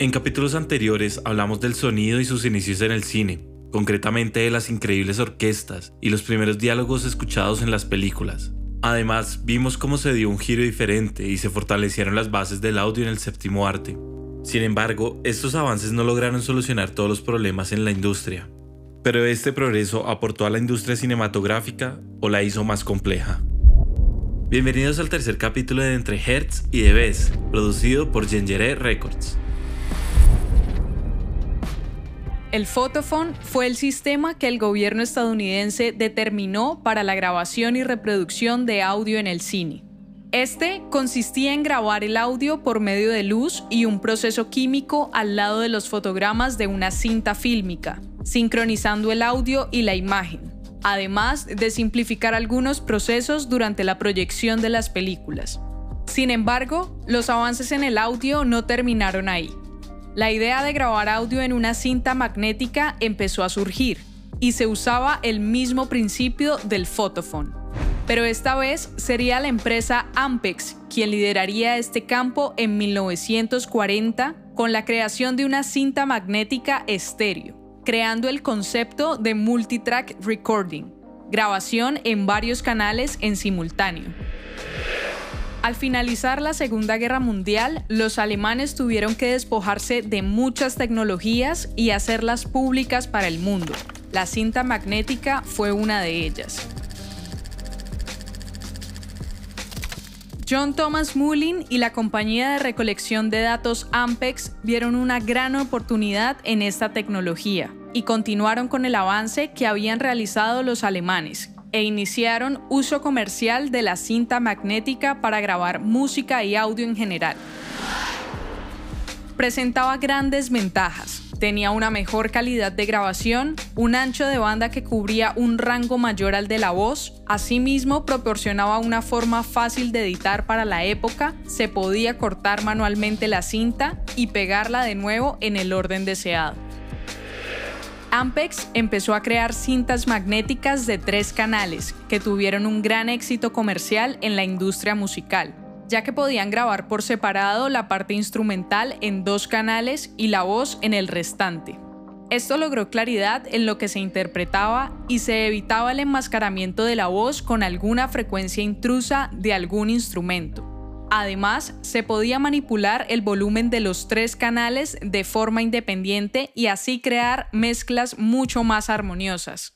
En capítulos anteriores hablamos del sonido y sus inicios en el cine, concretamente de las increíbles orquestas y los primeros diálogos escuchados en las películas. Además, vimos cómo se dio un giro diferente y se fortalecieron las bases del audio en el séptimo arte. Sin embargo, estos avances no lograron solucionar todos los problemas en la industria. Pero este progreso aportó a la industria cinematográfica o la hizo más compleja. Bienvenidos al tercer capítulo de Entre Hertz y Debes, producido por Gengere Records. El Photophone fue el sistema que el gobierno estadounidense determinó para la grabación y reproducción de audio en el cine. Este consistía en grabar el audio por medio de luz y un proceso químico al lado de los fotogramas de una cinta fílmica, sincronizando el audio y la imagen, además de simplificar algunos procesos durante la proyección de las películas. Sin embargo, los avances en el audio no terminaron ahí. La idea de grabar audio en una cinta magnética empezó a surgir y se usaba el mismo principio del photophone. Pero esta vez sería la empresa Ampex quien lideraría este campo en 1940 con la creación de una cinta magnética estéreo, creando el concepto de multitrack recording, grabación en varios canales en simultáneo. Al finalizar la Segunda Guerra Mundial, los alemanes tuvieron que despojarse de muchas tecnologías y hacerlas públicas para el mundo. La cinta magnética fue una de ellas. John Thomas Mullin y la compañía de recolección de datos Ampex vieron una gran oportunidad en esta tecnología y continuaron con el avance que habían realizado los alemanes, e iniciaron uso comercial de la cinta magnética para grabar música y audio en general. Presentaba grandes ventajas. Tenía una mejor calidad de grabación, un ancho de banda que cubría un rango mayor al de la voz, asimismo proporcionaba una forma fácil de editar para la época, se podía cortar manualmente la cinta y pegarla de nuevo en el orden deseado. Ampex empezó a crear cintas magnéticas de tres canales que tuvieron un gran éxito comercial en la industria musical, ya que podían grabar por separado la parte instrumental en dos canales y la voz en el restante. Esto logró claridad en lo que se interpretaba y se evitaba el enmascaramiento de la voz con alguna frecuencia intrusa de algún instrumento. Además, se podía manipular el volumen de los tres canales de forma independiente y así crear mezclas mucho más armoniosas.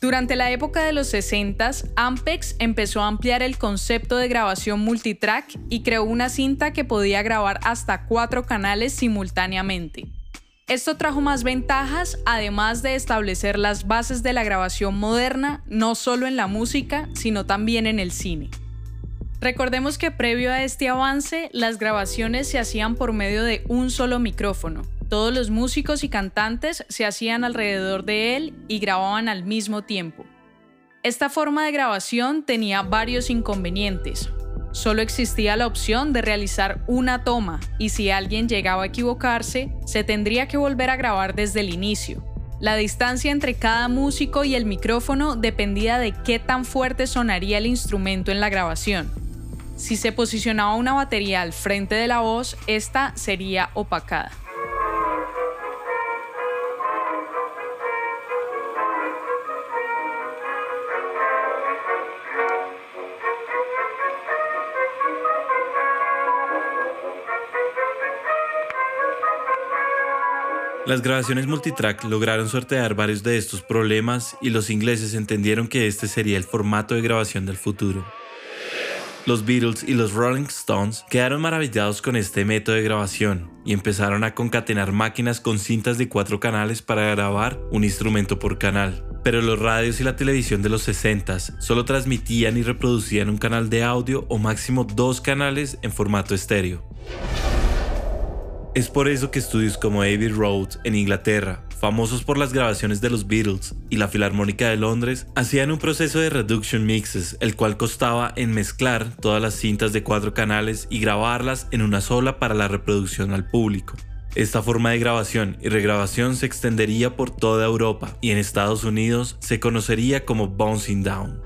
Durante la época de los 60, Ampex empezó a ampliar el concepto de grabación multitrack y creó una cinta que podía grabar hasta cuatro canales simultáneamente. Esto trajo más ventajas, además de establecer las bases de la grabación moderna, no solo en la música, sino también en el cine. Recordemos que previo a este avance, las grabaciones se hacían por medio de un solo micrófono. Todos los músicos y cantantes se hacían alrededor de él y grababan al mismo tiempo. Esta forma de grabación tenía varios inconvenientes, solo existía la opción de realizar una toma y si alguien llegaba a equivocarse, se tendría que volver a grabar desde el inicio. La distancia entre cada músico y el micrófono dependía de qué tan fuerte sonaría el instrumento en la grabación. Si se posicionaba una batería al frente de la voz, esta sería opacada. Las grabaciones multitrack lograron sortear varios de estos problemas y los ingleses entendieron que este sería el formato de grabación del futuro. Los Beatles y los Rolling Stones quedaron maravillados con este método de grabación y empezaron a concatenar máquinas con cintas de cuatro canales para grabar un instrumento por canal. Pero los radios y la televisión de los 60s solo transmitían y reproducían un canal de audio o máximo dos canales en formato estéreo. Es por eso que estudios como Abbey Road en Inglaterra, famosos por las grabaciones de los Beatles y la Filarmónica de Londres, hacían un proceso de reduction mixes, el cual costaba en mezclar todas las cintas de cuatro canales y grabarlas en una sola para la reproducción al público. Esta forma de grabación y regrabación se extendería por toda Europa y en Estados Unidos se conocería como bouncing down.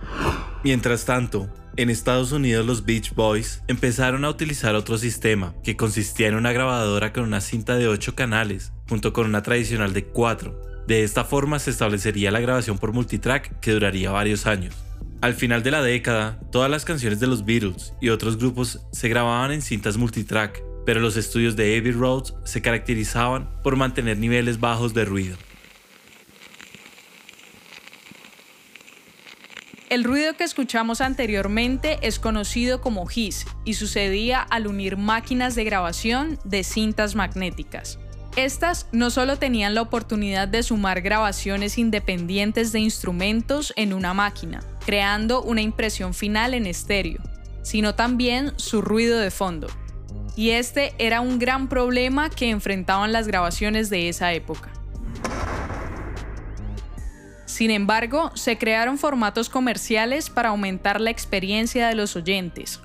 Mientras tanto, en Estados Unidos los Beach Boys empezaron a utilizar otro sistema que consistía en una grabadora con una cinta de 8 canales junto con una tradicional de 4. De esta forma se establecería la grabación por multitrack que duraría varios años. Al final de la década, todas las canciones de los Beatles y otros grupos se grababan en cintas multitrack, pero los estudios de Abbey Road se caracterizaban por mantener niveles bajos de ruido. El ruido que escuchamos anteriormente es conocido como hiss y sucedía al unir máquinas de grabación de cintas magnéticas. Estas no solo tenían la oportunidad de sumar grabaciones independientes de instrumentos en una máquina, creando una impresión final en estéreo, sino también su ruido de fondo. Y este era un gran problema que enfrentaban las grabaciones de esa época. Sin embargo, se crearon formatos comerciales para aumentar la experiencia de los oyentes.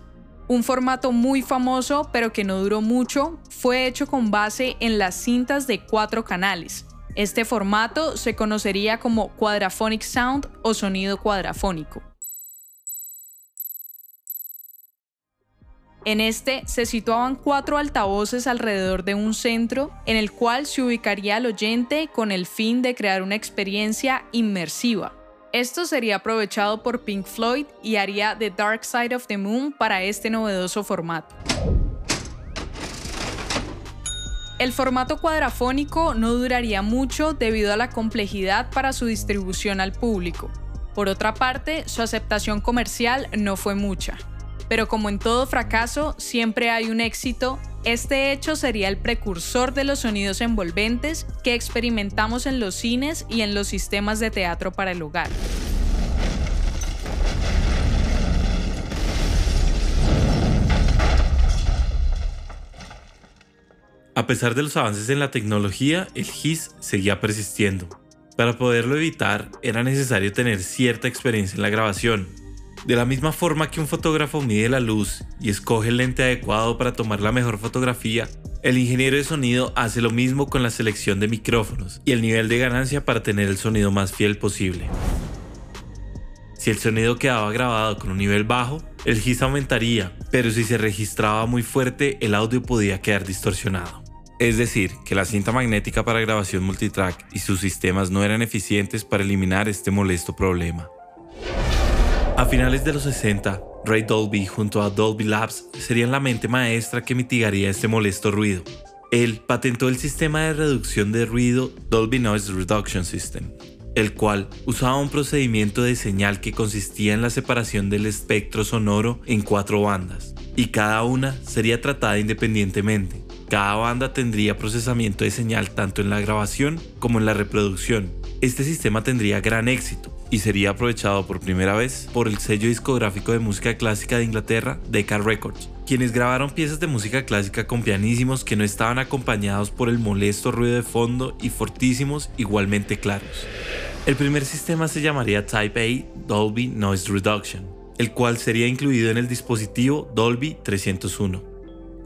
Un formato muy famoso, pero que no duró mucho, fue hecho con base en las cintas de cuatro canales. Este formato se conocería como Quadraphonic Sound o sonido cuadrafónico. En este se situaban cuatro altavoces alrededor de un centro en el cual se ubicaría al oyente con el fin de crear una experiencia inmersiva. Esto sería aprovechado por Pink Floyd y haría The Dark Side of the Moon para este novedoso formato. El formato cuadrafónico no duraría mucho debido a la complejidad para su distribución al público. Por otra parte, su aceptación comercial no fue mucha. Pero como en todo fracaso, siempre hay un éxito. Este hecho sería el precursor de los sonidos envolventes que experimentamos en los cines y en los sistemas de teatro para el hogar. A pesar de los avances en la tecnología, el hiss seguía persistiendo. Para poderlo evitar, era necesario tener cierta experiencia en la grabación, de la misma forma que un fotógrafo mide la luz y escoge el lente adecuado para tomar la mejor fotografía, el ingeniero de sonido hace lo mismo con la selección de micrófonos y el nivel de ganancia para tener el sonido más fiel posible. Si el sonido quedaba grabado con un nivel bajo, el hiss aumentaría, pero si se registraba muy fuerte, el audio podía quedar distorsionado. Es decir, que la cinta magnética para grabación multitrack y sus sistemas no eran eficientes para eliminar este molesto problema. A finales de los 60, Ray Dolby junto a Dolby Labs serían la mente maestra que mitigaría este molesto ruido. Él patentó el sistema de reducción de ruido Dolby Noise Reduction System, el cual usaba un procedimiento de señal que consistía en la separación del espectro sonoro en cuatro bandas, y cada una sería tratada independientemente. Cada banda tendría procesamiento de señal tanto en la grabación como en la reproducción. Este sistema tendría gran éxito, y sería aprovechado por primera vez por el sello discográfico de música clásica de Inglaterra, Decca Records, quienes grabaron piezas de música clásica con pianísimos que no estaban acompañados por el molesto ruido de fondo y fortísimos igualmente claros. El primer sistema se llamaría Type A Dolby Noise Reduction, el cual sería incluido en el dispositivo Dolby 301.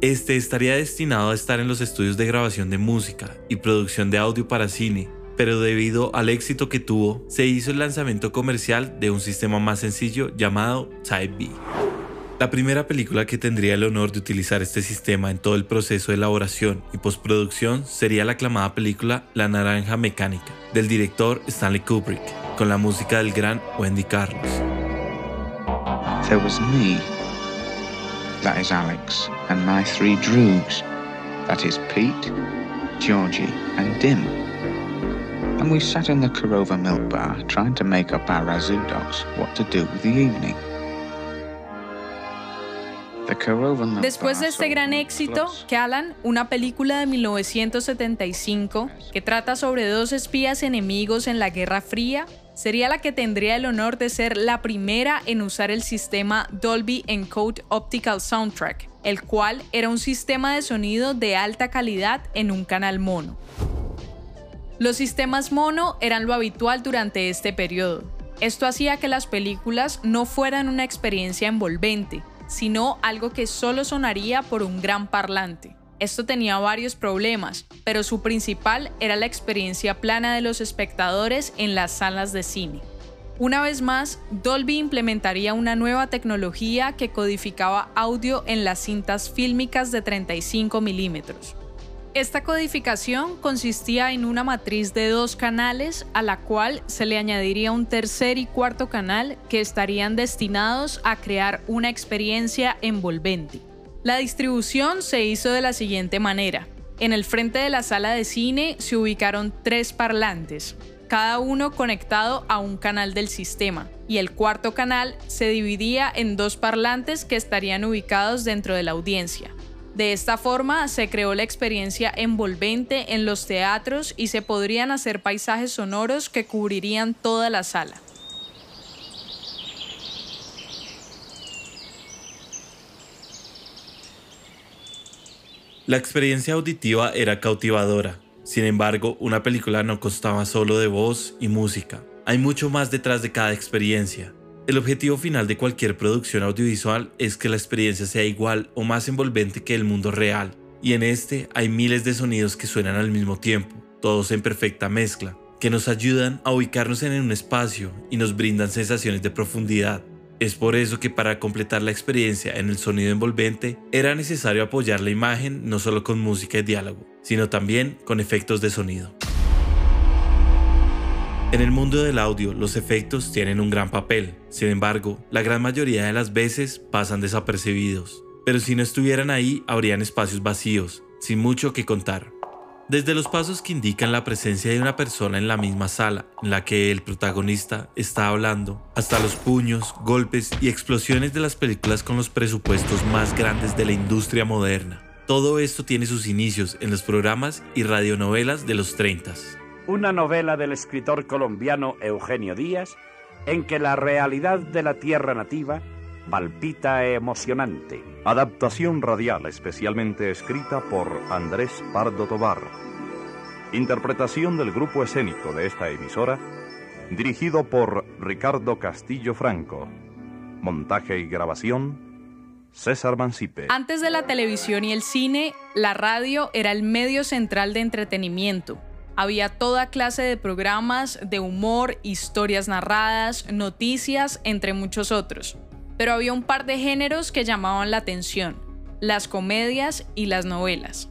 Este estaría destinado a estar en los estudios de grabación de música y producción de audio para cine, pero debido al éxito que tuvo, se hizo el lanzamiento comercial de un sistema más sencillo llamado Type B. La primera película que tendría el honor de utilizar este sistema en todo el proceso de elaboración y postproducción sería la aclamada película La Naranja Mecánica, del director Stanley Kubrick, con la música del gran Wendy Carlos. There was me, that is Alex, and my three droogs, that is Pete, Georgie, and Dim. And we sat in the Korova milk bar trying to make up our Razoo what to do with the evening. Después de este gran éxito, Callan, una película de 1975 que trata sobre dos espías enemigos en la Guerra Fría, sería la que tendría el honor de ser la primera en usar el sistema Dolby Encode Optical Soundtrack, el cual era un sistema de sonido de alta calidad en un canal mono. Los sistemas mono eran lo habitual durante este periodo. Esto hacía que las películas no fueran una experiencia envolvente, sino algo que solo sonaría por un gran parlante. Esto tenía varios problemas, pero su principal era la experiencia plana de los espectadores en las salas de cine. Una vez más, Dolby implementaría una nueva tecnología que codificaba audio en las cintas fílmicas de 35 milímetros. Esta codificación consistía en una matriz de dos canales a la cual se le añadiría un tercer y cuarto canal que estarían destinados a crear una experiencia envolvente. La distribución se hizo de la siguiente manera. En el frente de la sala de cine se ubicaron tres parlantes, cada uno conectado a un canal del sistema, y el cuarto canal se dividía en dos parlantes que estarían ubicados dentro de la audiencia. De esta forma se creó la experiencia envolvente en los teatros y se podrían hacer paisajes sonoros que cubrirían toda la sala. La experiencia auditiva era cautivadora. Sin embargo, una película no constaba solo de voz y música. Hay mucho más detrás de cada experiencia. El objetivo final de cualquier producción audiovisual es que la experiencia sea igual o más envolvente que el mundo real, y en este hay miles de sonidos que suenan al mismo tiempo, todos en perfecta mezcla, que nos ayudan a ubicarnos en un espacio y nos brindan sensaciones de profundidad. Es por eso que para completar la experiencia en el sonido envolvente era necesario apoyar la imagen no solo con música y diálogo, sino también con efectos de sonido. En el mundo del audio, los efectos tienen un gran papel, sin embargo, la gran mayoría de las veces pasan desapercibidos. Pero si no estuvieran ahí, habrían espacios vacíos, sin mucho que contar. Desde los pasos que indican la presencia de una persona en la misma sala en la que el protagonista está hablando, hasta los puños, golpes y explosiones de las películas con los presupuestos más grandes de la industria moderna. Todo esto tiene sus inicios en los programas y radionovelas de los 30 una novela del escritor colombiano Eugenio Díaz, en que la realidad de la tierra nativa palpita emocionante. Adaptación radial especialmente escrita por Andrés Pardo Tobar. Interpretación del grupo escénico de esta emisora, dirigido por Ricardo Castillo Franco. Montaje y grabación, César Mancipe. Antes de la televisión y el cine, la radio era el medio central de entretenimiento había toda clase de programas de humor, historias narradas, noticias, entre muchos otros. Pero había un par de géneros que llamaban la atención, las comedias y las novelas.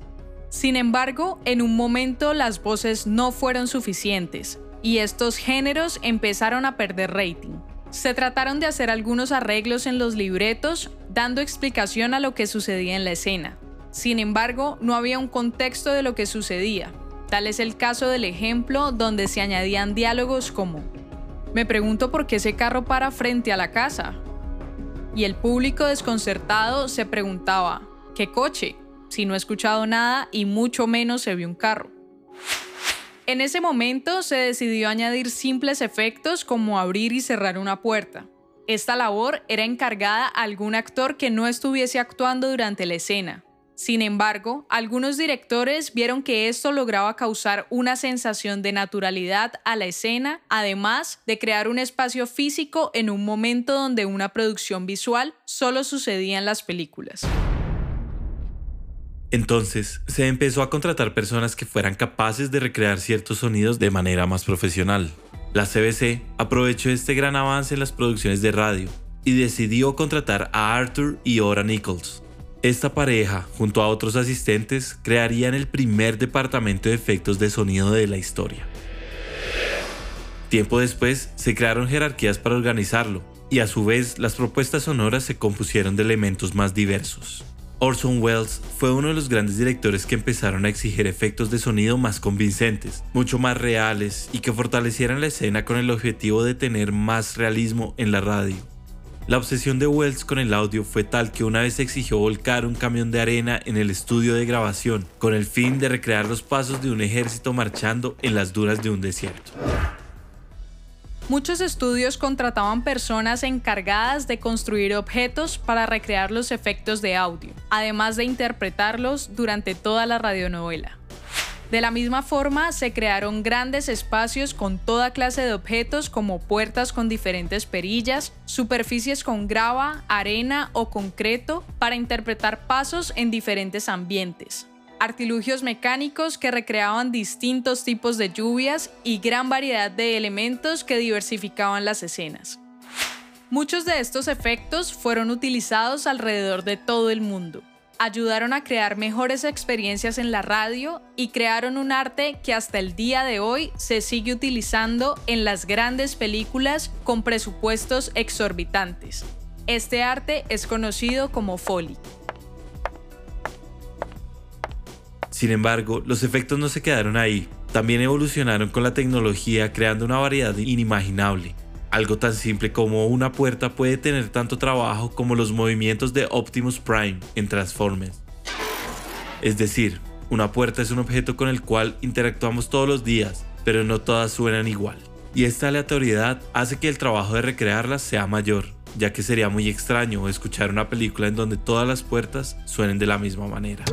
Sin embargo, en un momento las voces no fueron suficientes y estos géneros empezaron a perder rating. Se trataron de hacer algunos arreglos en los libretos, dando explicación a lo que sucedía en la escena. Sin embargo, no había un contexto de lo que sucedía, Tal es el caso del ejemplo donde se añadían diálogos como, me pregunto por qué ese carro para frente a la casa. Y el público desconcertado se preguntaba, ¿qué coche? Si no he escuchado nada y mucho menos se vio un carro. En ese momento se decidió añadir simples efectos como abrir y cerrar una puerta. Esta labor era encargada a algún actor que no estuviese actuando durante la escena, sin embargo, algunos directores vieron que esto lograba causar una sensación de naturalidad a la escena, además de crear un espacio físico en un momento donde una producción visual solo sucedía en las películas. Entonces, se empezó a contratar personas que fueran capaces de recrear ciertos sonidos de manera más profesional. La CBC aprovechó este gran avance en las producciones de radio y decidió contratar a Arthur y Ora Nichols, esta pareja, junto a otros asistentes, crearían el primer departamento de efectos de sonido de la historia. Tiempo después, se crearon jerarquías para organizarlo, y a su vez las propuestas sonoras se compusieron de elementos más diversos. Orson Welles fue uno de los grandes directores que empezaron a exigir efectos de sonido más convincentes, mucho más reales y que fortalecieran la escena con el objetivo de tener más realismo en la radio. La obsesión de Wells con el audio fue tal que una vez exigió volcar un camión de arena en el estudio de grabación, con el fin de recrear los pasos de un ejército marchando en las duras de un desierto. Muchos estudios contrataban personas encargadas de construir objetos para recrear los efectos de audio, además de interpretarlos durante toda la radionovela. De la misma forma, se crearon grandes espacios con toda clase de objetos como puertas con diferentes perillas, superficies con grava, arena o concreto para interpretar pasos en diferentes ambientes. artilugios mecánicos que recreaban distintos tipos de lluvias y gran variedad de elementos que diversificaban las escenas. Muchos de estos efectos fueron utilizados alrededor de todo el mundo. Ayudaron a crear mejores experiencias en la radio y crearon un arte que hasta el día de hoy se sigue utilizando en las grandes películas con presupuestos exorbitantes. Este arte es conocido como Foley. Sin embargo, los efectos no se quedaron ahí, también evolucionaron con la tecnología creando una variedad inimaginable. Algo tan simple como una puerta puede tener tanto trabajo como los movimientos de Optimus Prime en Transformers. Es decir, una puerta es un objeto con el cual interactuamos todos los días, pero no todas suenan igual. Y esta aleatoriedad hace que el trabajo de recrearlas sea mayor, ya que sería muy extraño escuchar una película en donde todas las puertas suenen de la misma manera.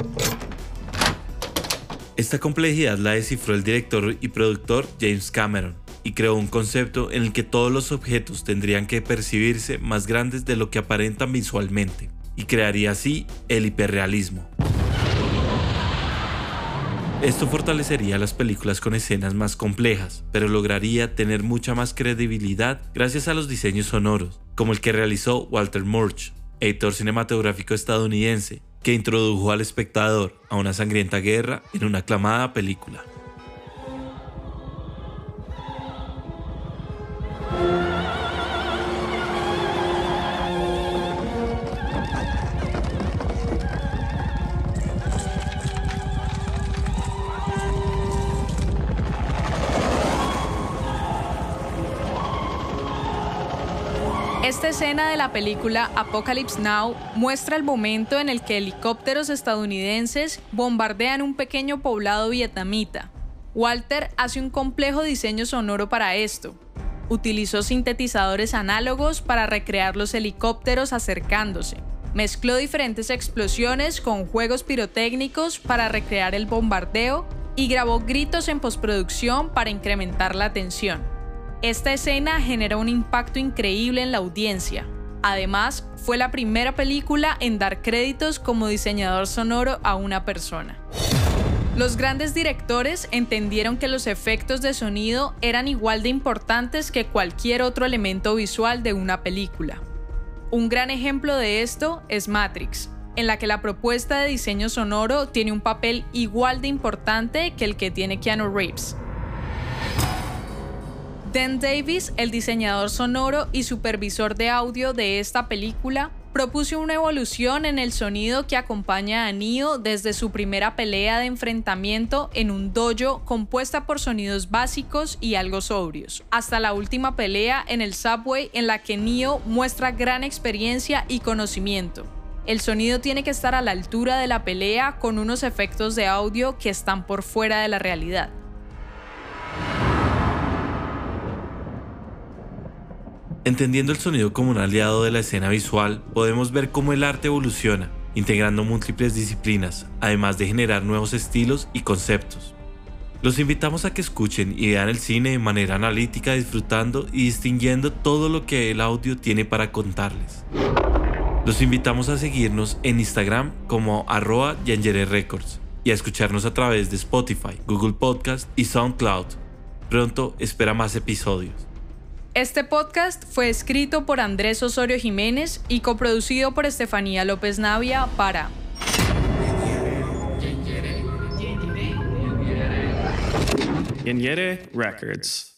Esta complejidad la descifró el director y productor James Cameron y creó un concepto en el que todos los objetos tendrían que percibirse más grandes de lo que aparentan visualmente, y crearía así el hiperrealismo. Esto fortalecería las películas con escenas más complejas, pero lograría tener mucha más credibilidad gracias a los diseños sonoros, como el que realizó Walter Murch, editor cinematográfico estadounidense, que introdujo al espectador a una sangrienta guerra en una aclamada película. Esta escena de la película Apocalypse Now muestra el momento en el que helicópteros estadounidenses bombardean un pequeño poblado vietnamita. Walter hace un complejo diseño sonoro para esto. Utilizó sintetizadores análogos para recrear los helicópteros acercándose. Mezcló diferentes explosiones con juegos pirotécnicos para recrear el bombardeo y grabó gritos en postproducción para incrementar la tensión. Esta escena generó un impacto increíble en la audiencia. Además, fue la primera película en dar créditos como diseñador sonoro a una persona. Los grandes directores entendieron que los efectos de sonido eran igual de importantes que cualquier otro elemento visual de una película. Un gran ejemplo de esto es Matrix, en la que la propuesta de diseño sonoro tiene un papel igual de importante que el que tiene Keanu Reeves. Dan Davis, el diseñador sonoro y supervisor de audio de esta película, propuso una evolución en el sonido que acompaña a Neo desde su primera pelea de enfrentamiento en un dojo compuesta por sonidos básicos y algo sobrios, hasta la última pelea en el subway en la que Neo muestra gran experiencia y conocimiento. El sonido tiene que estar a la altura de la pelea con unos efectos de audio que están por fuera de la realidad. Entendiendo el sonido como un aliado de la escena visual, podemos ver cómo el arte evoluciona, integrando múltiples disciplinas, además de generar nuevos estilos y conceptos. Los invitamos a que escuchen y vean el cine de manera analítica, disfrutando y distinguiendo todo lo que el audio tiene para contarles. Los invitamos a seguirnos en Instagram como arroba Records y a escucharnos a través de Spotify, Google Podcast y SoundCloud. Pronto espera más episodios. Este podcast fue escrito por Andrés Osorio Jiménez y coproducido por Estefanía López Navia para Yere Records.